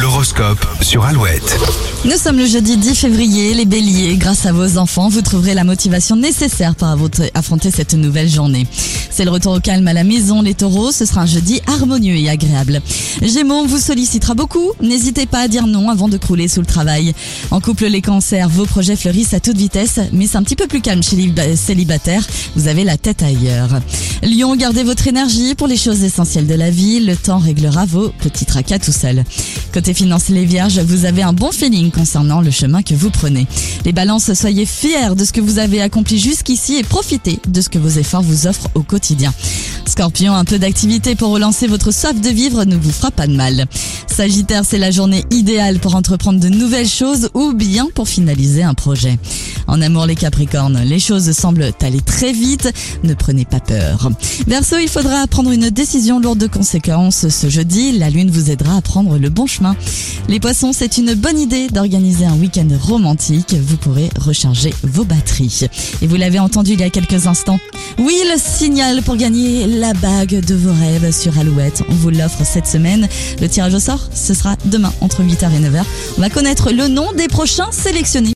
L'horoscope sur Alouette. Nous sommes le jeudi 10 février, les béliers, grâce à vos enfants, vous trouverez la motivation nécessaire pour affronter cette nouvelle journée. C'est le retour au calme à la maison, les taureaux, ce sera un jeudi harmonieux et agréable. Gémeaux, vous sollicitera beaucoup, n'hésitez pas à dire non avant de crouler sous le travail. En couple, les cancers, vos projets fleurissent à toute vitesse, mais c'est un petit peu plus calme chez les célibataires, vous avez la tête ailleurs. Lion, gardez votre énergie pour les choses essentielles de la vie, le temps réglera vos petits tracas tout seul. Côté finance, les vierges, vous avez un bon feeling concernant le chemin que vous prenez. Les balances, soyez fiers de ce que vous avez accompli jusqu'ici et profitez de ce que vos efforts vous offrent au quotidien. Scorpion, un peu d'activité pour relancer votre soif de vivre ne vous fera pas de mal. Sagittaire, c'est la journée idéale pour entreprendre de nouvelles choses ou bien pour finaliser un projet. En amour, les Capricornes, les choses semblent aller très vite, ne prenez pas peur. Verseau, il faudra prendre une décision lourde de conséquences ce jeudi, la lune vous aidera à prendre le bon chemin. Les Poissons, c'est une bonne idée d'organiser un week-end romantique, vous pourrez recharger vos batteries. Et vous l'avez entendu il y a quelques instants, oui, le signal pour gagner la bague de vos rêves sur Alouette, on vous l'offre cette semaine. Le tirage au sort, ce sera demain entre 8h et 9h. On va connaître le nom des prochains sélectionnés.